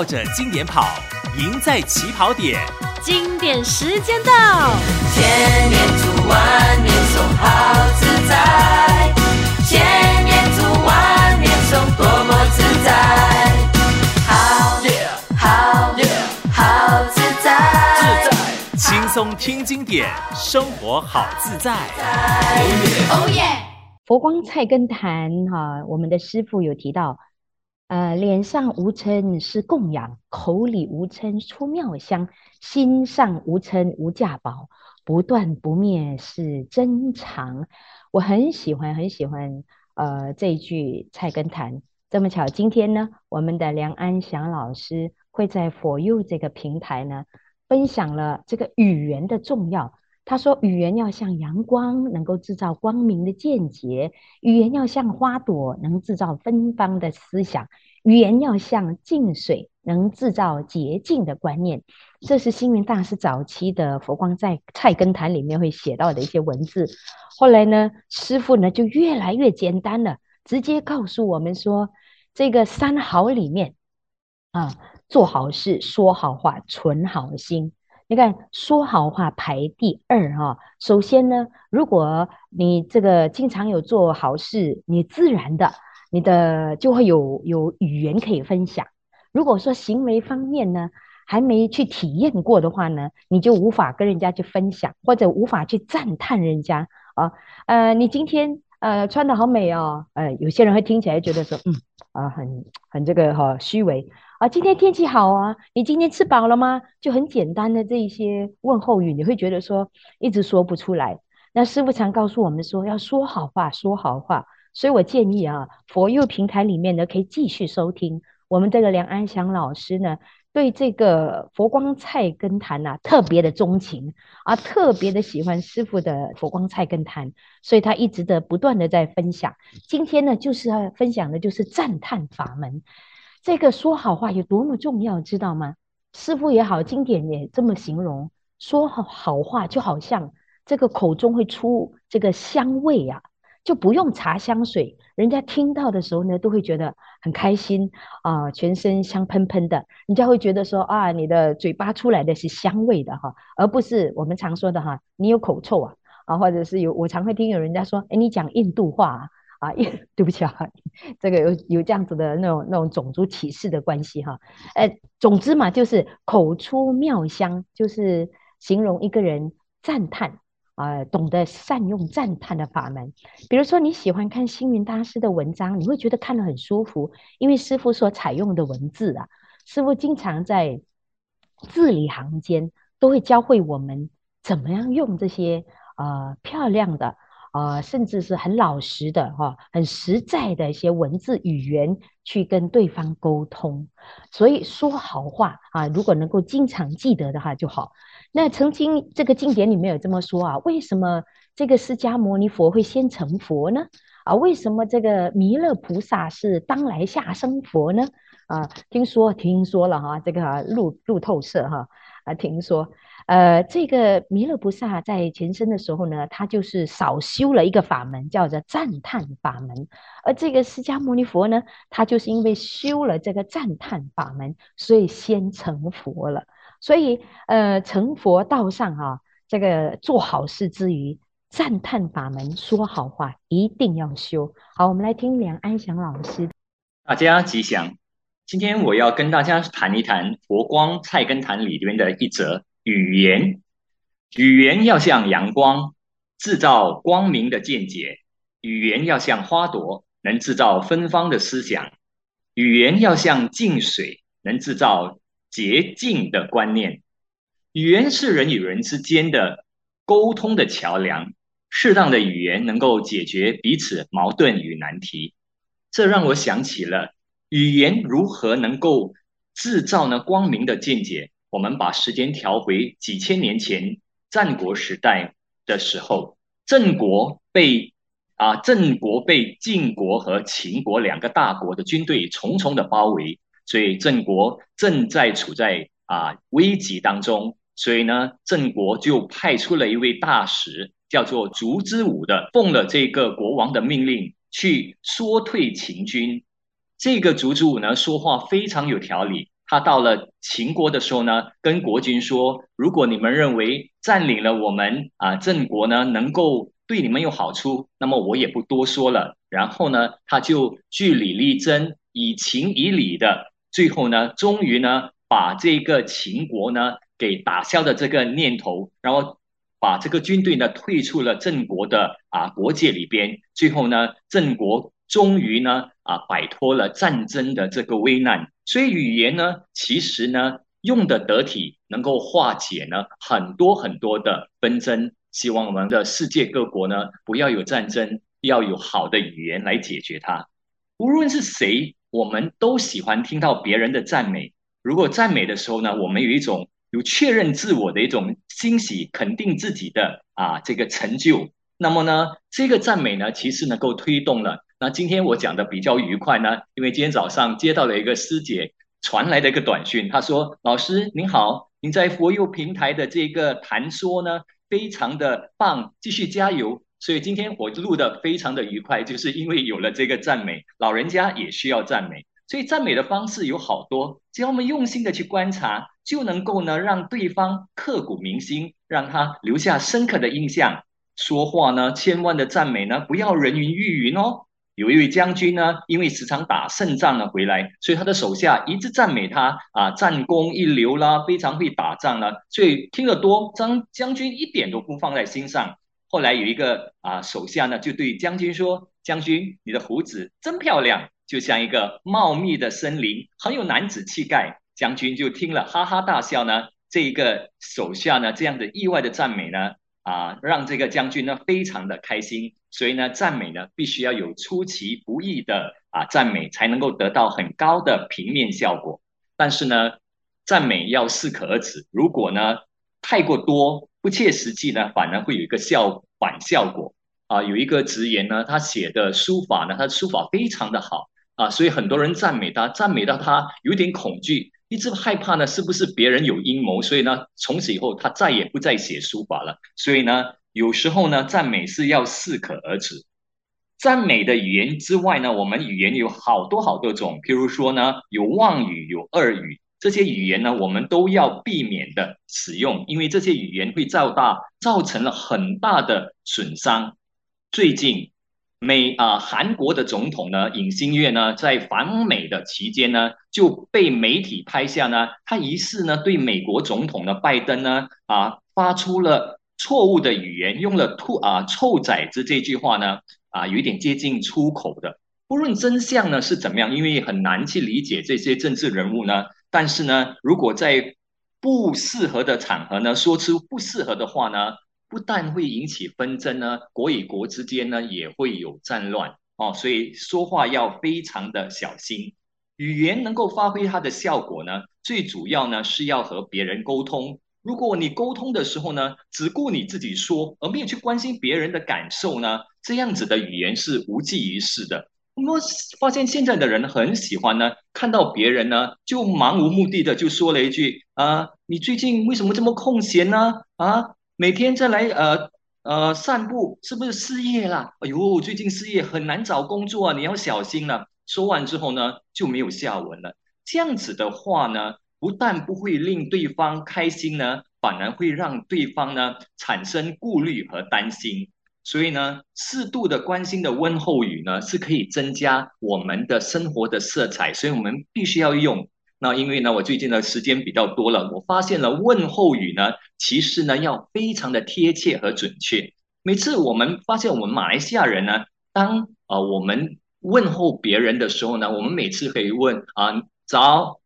绕着经典跑，赢在起跑点。经典时间到，千年读万年诵，好自在。千年读万年诵，多么自在。好，好，好自在。自在，轻松听经典，生活好自在。哦耶！佛光菜根谭哈，我们的师傅有提到。呃，脸上无嗔是供养，口里无嗔出妙香，心上无嗔无价宝，不断不灭是珍藏。我很喜欢很喜欢呃这一句菜根谭。这么巧，今天呢，我们的梁安祥老师会在 For You 这个平台呢，分享了这个语言的重要。他说：“语言要像阳光，能够制造光明的见解；语言要像花朵，能制造芬芳的思想；语言要像净水，能制造洁净的观念。”这是星云大师早期的佛光在菜根谭里面会写到的一些文字。后来呢，师傅呢就越来越简单了，直接告诉我们说：“这个三好里面啊，做好事、说好话、存好心。”你看，说好话排第二哈。首先呢，如果你这个经常有做好事，你自然的，你的就会有有语言可以分享。如果说行为方面呢，还没去体验过的话呢，你就无法跟人家去分享，或者无法去赞叹人家啊。呃，你今天呃穿的好美哦，呃，有些人会听起来觉得说，嗯啊，很很这个哈虚伪。啊，今天天气好啊！你今天吃饱了吗？就很简单的这一些问候语，你会觉得说一直说不出来。那师父常告诉我们说，要说好话，说好话。所以我建议啊佛佑平台里面呢，可以继续收听我们这个梁安祥老师呢，对这个佛光菜根谭呐特别的钟情啊，特别的喜欢师父的佛光菜根谭，所以他一直的不断的在分享。今天呢，就是要分享的就是赞叹法门。这个说好话有多么重要，知道吗？师傅也好，经典也这么形容，说好好话就好像这个口中会出这个香味呀、啊，就不用擦香水，人家听到的时候呢，都会觉得很开心啊、全身香喷喷的，人家会觉得说啊，你的嘴巴出来的是香味的哈，而不是我们常说的哈，你有口臭啊啊，或者是有我常会听有人家说，哎，你讲印度话啊。啊，也 对不起啊，这个有有这样子的那种那种种族歧视的关系哈。呃，总之嘛，就是口出妙香，就是形容一个人赞叹啊、懂得善用赞叹的法门。比如说你喜欢看星云大师的文章，你会觉得看得很舒服，因为师傅所采用的文字啊，师傅经常在字里行间都会教会我们怎么样用这些呃漂亮的。啊、甚至是很老实的哈，很实在的一些文字语言去跟对方沟通，所以说好话啊，如果能够经常记得的话就好。那曾经这个经典里面有这么说啊，为什么这个释迦牟尼佛会先成佛呢？啊，为什么这个弥勒菩萨是当来下生佛呢？啊，听说听说了哈，这个路路透社哈啊，听说。呃，这个弥勒菩萨在前生的时候呢，他就是少修了一个法门，叫做赞叹法门。而这个释迦牟尼佛呢，他就是因为修了这个赞叹法门，所以先成佛了。所以，呃，成佛道上啊，这个做好事之余，赞叹法门，说好话，一定要修。好，我们来听梁安祥老师。大家吉祥。今天我要跟大家谈一谈佛光菜根谭里边的一则。语言，语言要像阳光，制造光明的见解；语言要像花朵，能制造芬芳的思想；语言要像净水，能制造洁净的观念。语言是人与人之间的沟通的桥梁，适当的语言能够解决彼此矛盾与难题。这让我想起了语言如何能够制造呢光明的见解。我们把时间调回几千年前，战国时代的时候，郑国被啊郑国被晋国和秦国两个大国的军队重重的包围，所以郑国正在处在啊危急当中，所以呢，郑国就派出了一位大使，叫做烛之武的，奉了这个国王的命令去说退秦军。这个烛之武呢，说话非常有条理。他到了秦国的时候呢，跟国君说：“如果你们认为占领了我们啊郑国呢，能够对你们有好处，那么我也不多说了。”然后呢，他就据理力争，以情以理的，最后呢，终于呢，把这个秦国呢给打消的这个念头，然后把这个军队呢退出了郑国的啊国界里边。最后呢，郑国终于呢啊摆脱了战争的这个危难。所以语言呢，其实呢用的得体，能够化解呢很多很多的纷争。希望我们的世界各国呢不要有战争。要有好的语言来解决它。无论是谁，我们都喜欢听到别人的赞美。如果赞美的时候呢，我们有一种有确认自我的一种欣喜，肯定自己的啊这个成就。那么呢，这个赞美呢，其实能够推动了。那今天我讲的比较愉快呢，因为今天早上接到了一个师姐传来的一个短讯，她说：“老师您好，您在佛佑平台的这个谈说呢，非常的棒，继续加油。”所以今天我录得非常的愉快，就是因为有了这个赞美，老人家也需要赞美。所以赞美的方式有好多，只要我们用心的去观察，就能够呢让对方刻骨铭心，让他留下深刻的印象。说话呢，千万的赞美呢，不要人云亦云哦。有一位将军呢，因为时常打胜仗呢回来，所以他的手下一直赞美他啊，战功一流啦，非常会打仗啦。所以听得多，张将军一点都不放在心上。后来有一个啊手下呢，就对将军说：“将军，你的胡子真漂亮，就像一个茂密的森林，很有男子气概。”将军就听了哈哈大笑呢。这一个手下呢，这样的意外的赞美呢，啊，让这个将军呢非常的开心。所以呢，赞美呢必须要有出其不意的啊赞美，才能够得到很高的平面效果。但是呢，赞美要适可而止，如果呢太过多。不切实际呢，反而会有一个效反效果啊。有一个职员呢，他写的书法呢，他书法非常的好啊，所以很多人赞美他，赞美到他有点恐惧，一直害怕呢，是不是别人有阴谋？所以呢，从此以后他再也不再写书法了。所以呢，有时候呢，赞美是要适可而止。赞美的语言之外呢，我们语言有好多好多种，譬如说呢，有妄语，有恶语。这些语言呢，我们都要避免的使用，因为这些语言会造大，造成了很大的损伤。最近，美啊韩国的总统呢尹锡悦呢，在访美的期间呢，就被媒体拍下呢，他疑似呢对美国总统的拜登呢啊发出了错误的语言，用了“兔啊臭崽子”这句话呢啊，有一点接近出口的。不论真相呢是怎么样，因为很难去理解这些政治人物呢。但是呢，如果在不适合的场合呢，说出不适合的话呢，不但会引起纷争呢，国与国之间呢也会有战乱哦。所以说话要非常的小心。语言能够发挥它的效果呢，最主要呢是要和别人沟通。如果你沟通的时候呢，只顾你自己说，而没有去关心别人的感受呢，这样子的语言是无济于事的。我们发现现在的人很喜欢呢，看到别人呢就漫无目的的就说了一句啊，你最近为什么这么空闲呢？啊，每天再来呃呃散步，是不是失业了？哎呦，最近失业很难找工作啊，你要小心了。说完之后呢就没有下文了。这样子的话呢，不但不会令对方开心呢，反而会让对方呢产生顾虑和担心。所以呢，适度的关心的问候语呢，是可以增加我们的生活的色彩，所以我们必须要用。那因为呢，我最近的时间比较多了，我发现了问候语呢，其实呢要非常的贴切和准确。每次我们发现我们马来西亚人呢，当呃我们问候别人的时候呢，我们每次可以问啊早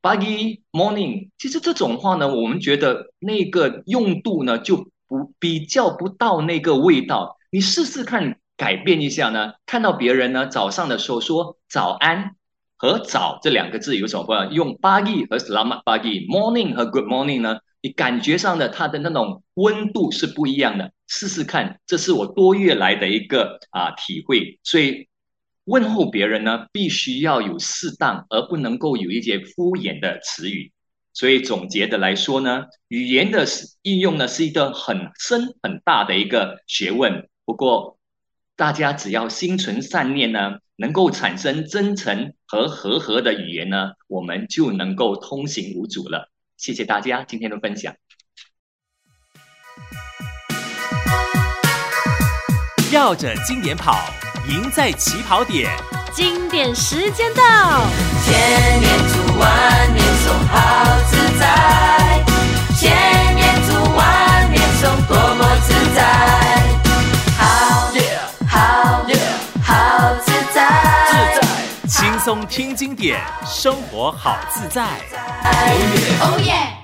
，baggy morning。其实这种话呢，我们觉得那个用度呢就。不比较不到那个味道，你试试看改变一下呢？看到别人呢早上的时候说早安和早这两个字有什么不一样？用 pagi 和 selamat pagi，morning 和 good morning 呢？你感觉上的它的那种温度是不一样的。试试看，这是我多月来的一个啊体会。所以问候别人呢，必须要有适当，而不能够有一些敷衍的词语。所以总结的来说呢，语言的应用呢是一个很深很大的一个学问。不过大家只要心存善念呢，能够产生真诚和和合的语言呢，我们就能够通行无阻了。谢谢大家今天的分享。绕着经典跑，赢在起跑点。经典时间到，听经典，生活好自在。哦耶！